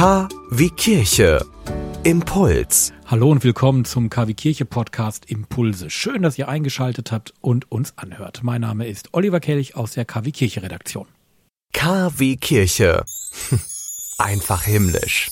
K wie Kirche. Impuls. Hallo und willkommen zum KW Kirche Podcast Impulse. Schön, dass ihr eingeschaltet habt und uns anhört. Mein Name ist Oliver Kelch aus der KW Kirche Redaktion. KW Kirche. Einfach himmlisch.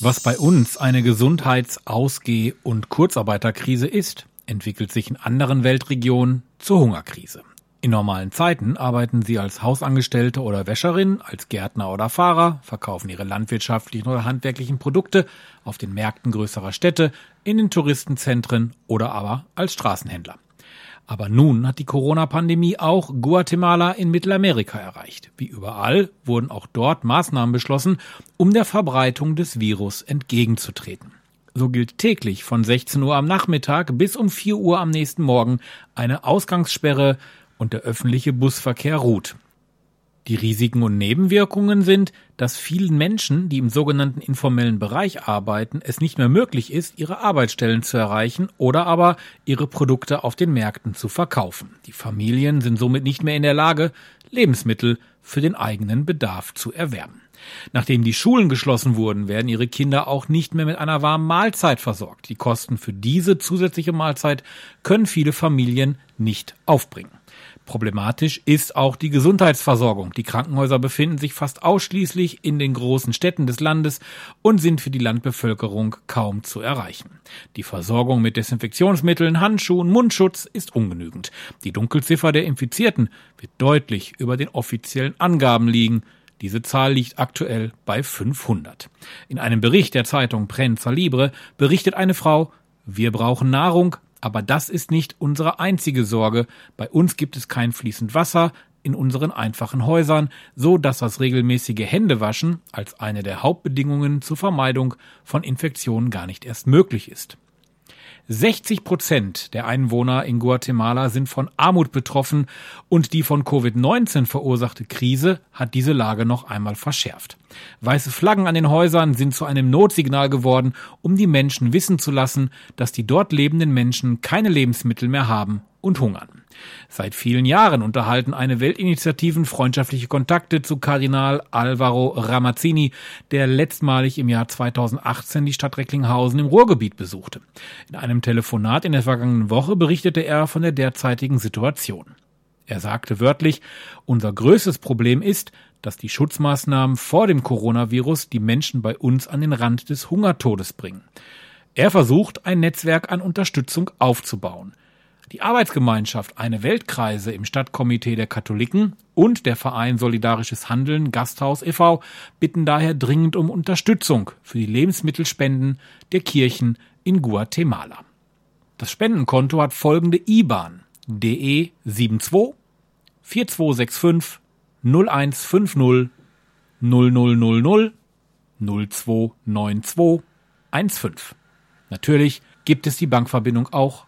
Was bei uns eine Gesundheits-, Ausgeh- und Kurzarbeiterkrise ist, entwickelt sich in anderen Weltregionen zur Hungerkrise. In normalen Zeiten arbeiten sie als Hausangestellte oder Wäscherin, als Gärtner oder Fahrer, verkaufen ihre landwirtschaftlichen oder handwerklichen Produkte auf den Märkten größerer Städte, in den Touristenzentren oder aber als Straßenhändler. Aber nun hat die Corona-Pandemie auch Guatemala in Mittelamerika erreicht. Wie überall wurden auch dort Maßnahmen beschlossen, um der Verbreitung des Virus entgegenzutreten. So gilt täglich von 16 Uhr am Nachmittag bis um 4 Uhr am nächsten Morgen eine Ausgangssperre und der öffentliche Busverkehr ruht. Die Risiken und Nebenwirkungen sind, dass vielen Menschen, die im sogenannten informellen Bereich arbeiten, es nicht mehr möglich ist, ihre Arbeitsstellen zu erreichen oder aber ihre Produkte auf den Märkten zu verkaufen. Die Familien sind somit nicht mehr in der Lage, Lebensmittel für den eigenen Bedarf zu erwerben. Nachdem die Schulen geschlossen wurden, werden ihre Kinder auch nicht mehr mit einer warmen Mahlzeit versorgt. Die Kosten für diese zusätzliche Mahlzeit können viele Familien nicht aufbringen. Problematisch ist auch die Gesundheitsversorgung. Die Krankenhäuser befinden sich fast ausschließlich in den großen Städten des Landes und sind für die Landbevölkerung kaum zu erreichen. Die Versorgung mit Desinfektionsmitteln, Handschuhen, Mundschutz ist ungenügend. Die Dunkelziffer der Infizierten wird deutlich über den offiziellen Angaben liegen. Diese Zahl liegt aktuell bei 500. In einem Bericht der Zeitung Prensa Libre berichtet eine Frau, wir brauchen Nahrung, aber das ist nicht unsere einzige Sorge. Bei uns gibt es kein fließend Wasser in unseren einfachen Häusern, so dass das regelmäßige Händewaschen als eine der Hauptbedingungen zur Vermeidung von Infektionen gar nicht erst möglich ist. 60 Prozent der Einwohner in Guatemala sind von Armut betroffen und die von Covid-19 verursachte Krise hat diese Lage noch einmal verschärft. Weiße Flaggen an den Häusern sind zu einem Notsignal geworden, um die Menschen wissen zu lassen, dass die dort lebenden Menschen keine Lebensmittel mehr haben und hungern. Seit vielen Jahren unterhalten eine Weltinitiativen freundschaftliche Kontakte zu Kardinal Alvaro Ramazzini, der letztmalig im Jahr 2018 die Stadt Recklinghausen im Ruhrgebiet besuchte. In einem Telefonat in der vergangenen Woche berichtete er von der derzeitigen Situation. Er sagte wörtlich, unser größtes Problem ist, dass die Schutzmaßnahmen vor dem Coronavirus die Menschen bei uns an den Rand des Hungertodes bringen. Er versucht, ein Netzwerk an Unterstützung aufzubauen. Die Arbeitsgemeinschaft Eine Weltkreise im Stadtkomitee der Katholiken und der Verein Solidarisches Handeln Gasthaus e.V. bitten daher dringend um Unterstützung für die Lebensmittelspenden der Kirchen in Guatemala. Das Spendenkonto hat folgende IBAN DE 72 4265 0150 0000 0292 15. Natürlich gibt es die Bankverbindung auch